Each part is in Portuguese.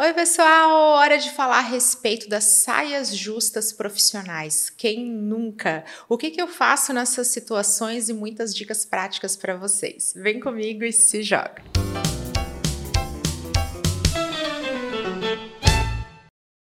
Oi, pessoal! Hora de falar a respeito das saias justas profissionais. Quem nunca? O que, que eu faço nessas situações e muitas dicas práticas para vocês. Vem comigo e se joga!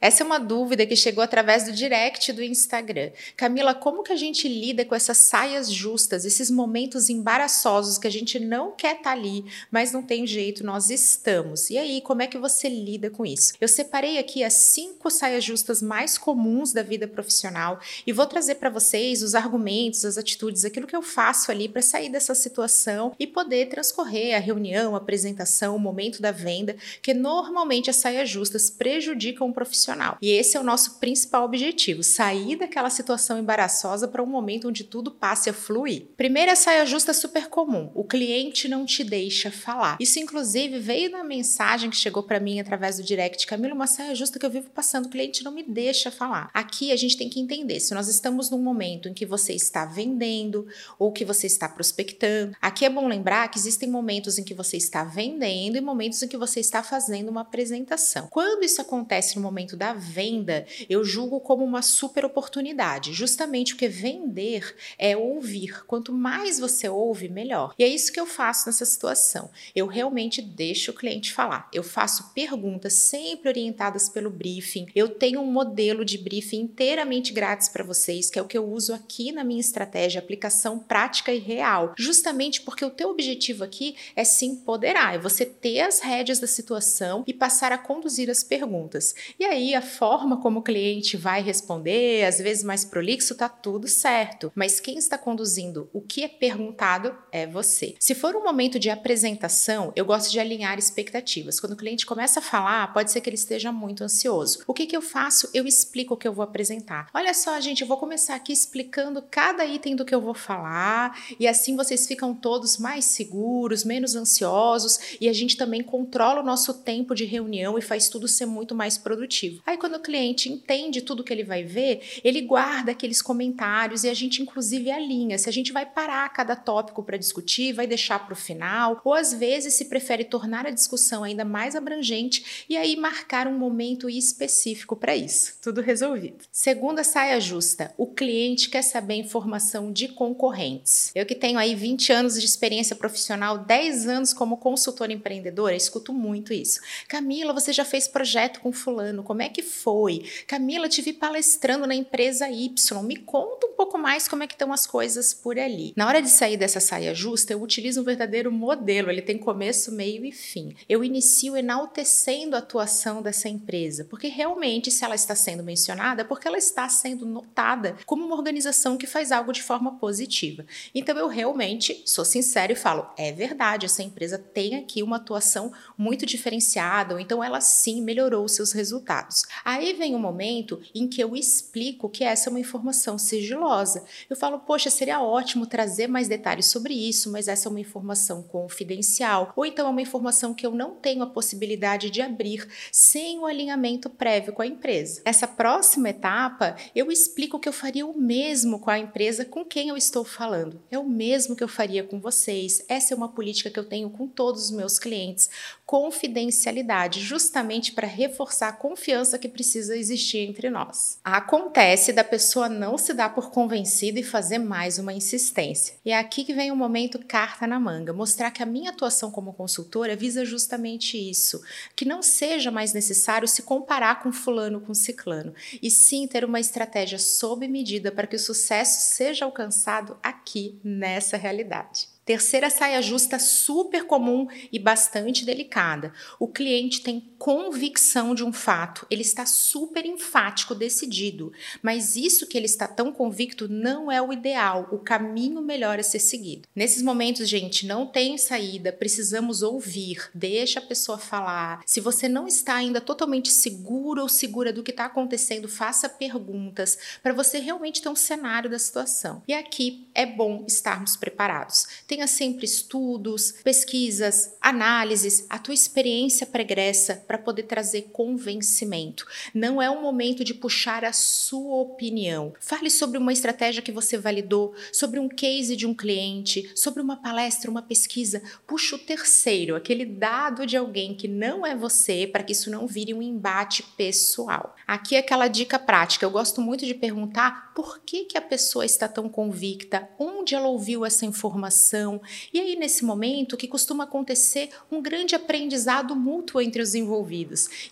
Essa é uma dúvida que chegou através do direct do Instagram. Camila, como que a gente lida com essas saias justas, esses momentos embaraçosos que a gente não quer estar tá ali, mas não tem jeito, nós estamos. E aí, como é que você lida com isso? Eu separei aqui as cinco saias justas mais comuns da vida profissional e vou trazer para vocês os argumentos, as atitudes, aquilo que eu faço ali para sair dessa situação e poder transcorrer a reunião, a apresentação, o momento da venda, que normalmente as saias justas prejudicam o profissional E esse é o nosso principal objetivo: sair daquela situação embaraçosa para um momento onde tudo passe a fluir. Primeira saia justa super comum: o cliente não te deixa falar. Isso, inclusive, veio na mensagem que chegou para mim através do direct. Camila, uma saia justa que eu vivo passando, o cliente não me deixa falar. Aqui a gente tem que entender se nós estamos num momento em que você está vendendo ou que você está prospectando. Aqui é bom lembrar que existem momentos em que você está vendendo e momentos em que você está fazendo uma apresentação. Quando isso acontece no momento da venda, eu julgo como uma super oportunidade, justamente porque vender é ouvir. Quanto mais você ouve, melhor. E é isso que eu faço nessa situação. Eu realmente deixo o cliente falar. Eu faço perguntas sempre orientadas pelo briefing. Eu tenho um modelo de briefing inteiramente grátis para vocês, que é o que eu uso aqui na minha estratégia, aplicação prática e real. Justamente porque o teu objetivo aqui é se empoderar, é você ter as rédeas da situação e passar a conduzir as perguntas. E aí a forma como o cliente vai responder, às vezes mais prolixo, tá tudo certo. Mas quem está conduzindo o que é perguntado é você. Se for um momento de apresentação, eu gosto de alinhar expectativas. Quando o cliente começa a falar, pode ser que ele esteja muito ansioso. O que, que eu faço? Eu explico o que eu vou apresentar. Olha só, gente, eu vou começar aqui explicando cada item do que eu vou falar, e assim vocês ficam todos mais seguros, menos ansiosos, e a gente também controla o nosso tempo de reunião e faz tudo ser muito mais produtivo. Aí, quando o cliente entende tudo que ele vai ver, ele guarda aqueles comentários e a gente, inclusive, alinha. Se a gente vai parar cada tópico para discutir, vai deixar para o final, ou às vezes se prefere tornar a discussão ainda mais abrangente e aí marcar um momento específico para isso. Tudo resolvido. Segunda saia justa: o cliente quer saber informação de concorrentes. Eu que tenho aí 20 anos de experiência profissional, 10 anos como consultora empreendedora, escuto muito isso. Camila, você já fez projeto com fulano, como é que foi? Camila, te vi palestrando na empresa Y. Me conta um pouco mais como é que estão as coisas por ali. Na hora de sair dessa saia justa, eu utilizo um verdadeiro modelo. Ele tem começo, meio e fim. Eu inicio enaltecendo a atuação dessa empresa, porque realmente, se ela está sendo mencionada, é porque ela está sendo notada como uma organização que faz algo de forma positiva. Então, eu realmente sou sincero e falo: é verdade, essa empresa tem aqui uma atuação muito diferenciada, ou então ela sim melhorou seus resultados. Aí vem um momento em que eu explico que essa é uma informação sigilosa. Eu falo, poxa, seria ótimo trazer mais detalhes sobre isso, mas essa é uma informação confidencial. Ou então é uma informação que eu não tenho a possibilidade de abrir sem o alinhamento prévio com a empresa. Essa próxima etapa, eu explico que eu faria o mesmo com a empresa com quem eu estou falando. É o mesmo que eu faria com vocês. Essa é uma política que eu tenho com todos os meus clientes. Confidencialidade, justamente para reforçar a confiança confiança que precisa existir entre nós. Acontece da pessoa não se dar por convencida e fazer mais uma insistência. E é aqui que vem o momento carta na manga, mostrar que a minha atuação como consultora visa justamente isso, que não seja mais necessário se comparar com fulano com ciclano, e sim ter uma estratégia sob medida para que o sucesso seja alcançado aqui nessa realidade. Terceira saia justa super comum e bastante delicada. O cliente tem convicção de um fato, ele está super enfático, decidido, mas isso que ele está tão convicto não é o ideal, o caminho melhor a ser seguido. Nesses momentos, gente, não tem saída, precisamos ouvir, deixa a pessoa falar. Se você não está ainda totalmente seguro ou segura do que está acontecendo, faça perguntas para você realmente ter um cenário da situação. E aqui é bom estarmos preparados. Tenha sempre estudos, pesquisas, análises, a tua experiência pregressa para poder trazer convencimento. Não é um momento de puxar a sua opinião. Fale sobre uma estratégia que você validou, sobre um case de um cliente, sobre uma palestra, uma pesquisa. Puxa o terceiro, aquele dado de alguém que não é você, para que isso não vire um embate pessoal. Aqui é aquela dica prática. Eu gosto muito de perguntar por que, que a pessoa está tão convicta, onde ela ouviu essa informação. E aí, nesse momento, que costuma acontecer um grande aprendizado mútuo entre os envolvidos.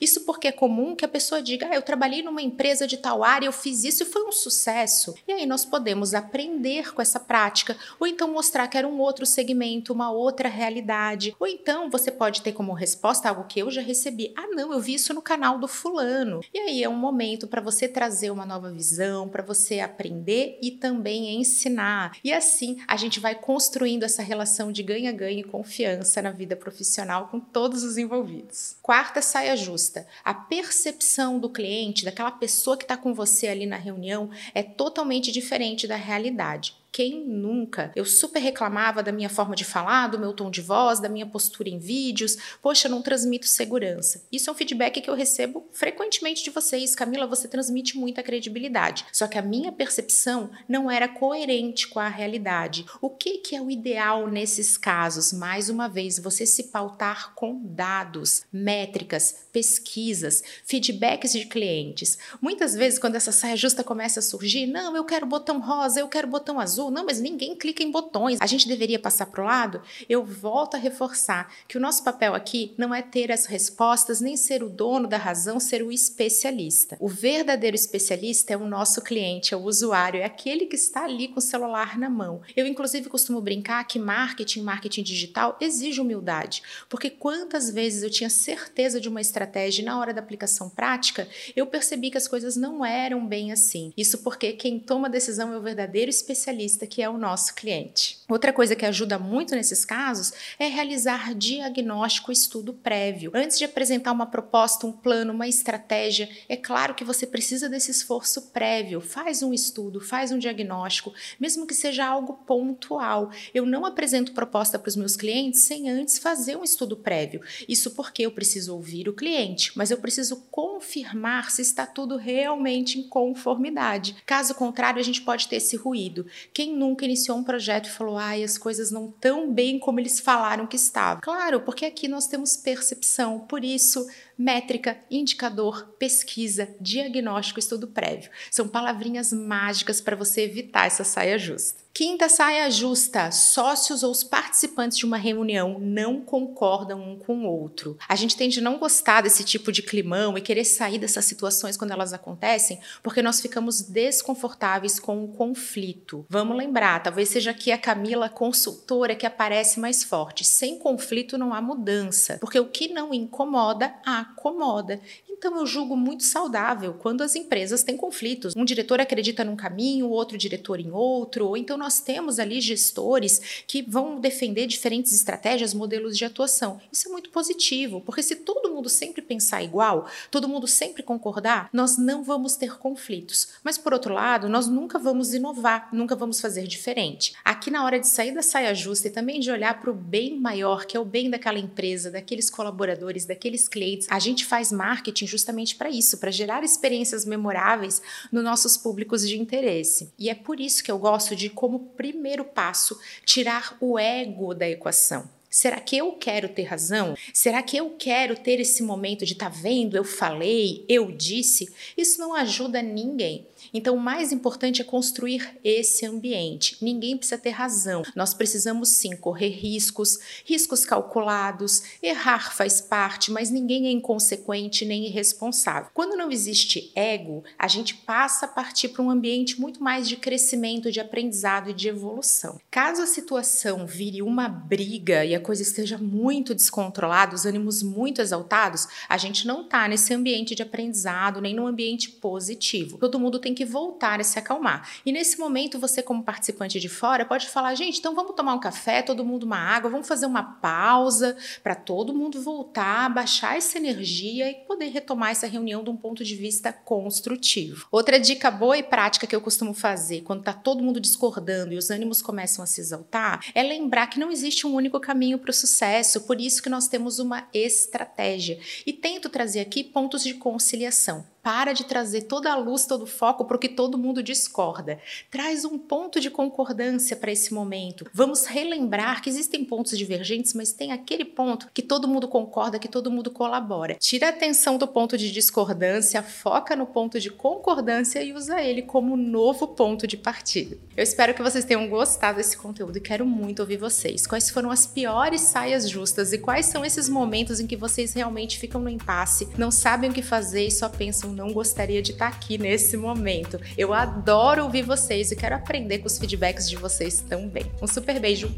Isso porque é comum que a pessoa diga: ah, eu trabalhei numa empresa de tal área, eu fiz isso e foi um sucesso. E aí nós podemos aprender com essa prática, ou então mostrar que era um outro segmento, uma outra realidade. Ou então você pode ter como resposta algo que eu já recebi: ah, não, eu vi isso no canal do fulano. E aí é um momento para você trazer uma nova visão, para você aprender e também ensinar. E assim a gente vai construindo essa relação de ganha-ganha e confiança na vida profissional com todos os envolvidos. Quarta saia justa. A percepção do cliente, daquela pessoa que está com você ali na reunião, é totalmente diferente da realidade. Quem nunca? Eu super reclamava da minha forma de falar, do meu tom de voz, da minha postura em vídeos. Poxa, não transmito segurança. Isso é um feedback que eu recebo frequentemente de vocês. Camila, você transmite muita credibilidade. Só que a minha percepção não era coerente com a realidade. O que, que é o ideal nesses casos? Mais uma vez, você se pautar com dados, métricas, pesquisas, feedbacks de clientes. Muitas vezes, quando essa saia justa começa a surgir, não, eu quero botão rosa, eu quero botão azul Não, mas ninguém clica em botões. A gente deveria passar para o lado? Eu volto a reforçar que o nosso papel aqui não é ter as respostas, nem ser o dono da razão, ser o especialista. O verdadeiro especialista é o nosso cliente, é o usuário, é aquele que está ali com o celular na mão. Eu, inclusive, costumo brincar que marketing, marketing digital exige humildade, porque quantas vezes eu tinha certeza de uma estratégia e na hora da aplicação prática, eu percebi que as coisas não eram bem assim. Isso porque quem toma a decisão é o verdadeiro especialista especialista que é o nosso cliente. Outra coisa que ajuda muito nesses casos é realizar diagnóstico e estudo prévio. Antes de apresentar uma proposta, um plano, uma estratégia, é claro que você precisa desse esforço prévio. Faz um estudo, faz um diagnóstico, mesmo que seja algo pontual. Eu não apresento proposta para os meus clientes sem antes fazer um estudo prévio. Isso porque eu preciso ouvir o cliente, mas eu preciso confirmar se está tudo realmente em conformidade. Caso contrário, a gente pode ter esse ruído. Quem nunca iniciou um projeto e falou, ai, as coisas não tão bem como eles falaram que estavam? Claro, porque aqui nós temos percepção, por isso, métrica, indicador, pesquisa, diagnóstico, estudo prévio. São palavrinhas mágicas para você evitar essa saia justa. Quinta saia justa: sócios ou os participantes de uma reunião não concordam um com o outro. A gente tende a não gostar desse tipo de climão e querer sair dessas situações quando elas acontecem, porque nós ficamos desconfortáveis com o conflito. Vamos lembrar, talvez seja aqui a Camila consultora que aparece mais forte. Sem conflito não há mudança, porque o que não incomoda acomoda. Então eu julgo muito saudável quando as empresas têm conflitos. Um diretor acredita num caminho, outro diretor em outro, ou então nós temos ali gestores que vão defender diferentes estratégias, modelos de atuação. Isso é muito positivo, porque se todo mundo sempre pensar igual, todo mundo sempre concordar, nós não vamos ter conflitos. Mas por outro lado, nós nunca vamos inovar, nunca vamos fazer diferente. Aqui na hora de sair da saia justa e também de olhar para o bem maior, que é o bem daquela empresa, daqueles colaboradores, daqueles clientes, a gente faz marketing justamente para isso, para gerar experiências memoráveis nos nossos públicos de interesse. E é por isso que eu gosto de, como primeiro passo, tirar o ego da equação. Será que eu quero ter razão? Será que eu quero ter esse momento de tá vendo, eu falei, eu disse? Isso não ajuda ninguém. Então, o mais importante é construir esse ambiente. Ninguém precisa ter razão. Nós precisamos sim correr riscos, riscos calculados. Errar faz parte, mas ninguém é inconsequente nem irresponsável. Quando não existe ego, a gente passa a partir para um ambiente muito mais de crescimento, de aprendizado e de evolução. Caso a situação vire uma briga e a coisa esteja muito descontrolada, os ânimos muito exaltados, a gente não está nesse ambiente de aprendizado nem num ambiente positivo. Todo mundo tem que voltar a se acalmar. E nesse momento, você, como participante de fora, pode falar: gente, então vamos tomar um café, todo mundo uma água, vamos fazer uma pausa para todo mundo voltar, baixar essa energia e poder retomar essa reunião de um ponto de vista construtivo. Outra dica boa e prática que eu costumo fazer quando está todo mundo discordando e os ânimos começam a se exaltar é lembrar que não existe um único caminho caminho para o sucesso, por isso que nós temos uma estratégia. E tento trazer aqui pontos de conciliação para de trazer toda a luz, todo o foco para o que todo mundo discorda. Traz um ponto de concordância para esse momento. Vamos relembrar que existem pontos divergentes, mas tem aquele ponto que todo mundo concorda, que todo mundo colabora. Tira a atenção do ponto de discordância, foca no ponto de concordância e usa ele como novo ponto de partida. Eu espero que vocês tenham gostado desse conteúdo e quero muito ouvir vocês. Quais foram as piores saias justas e quais são esses momentos em que vocês realmente ficam no impasse, não sabem o que fazer e só pensam não gostaria de estar aqui nesse momento. Eu adoro ouvir vocês e quero aprender com os feedbacks de vocês também. Um super beijo,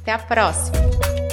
até a próxima!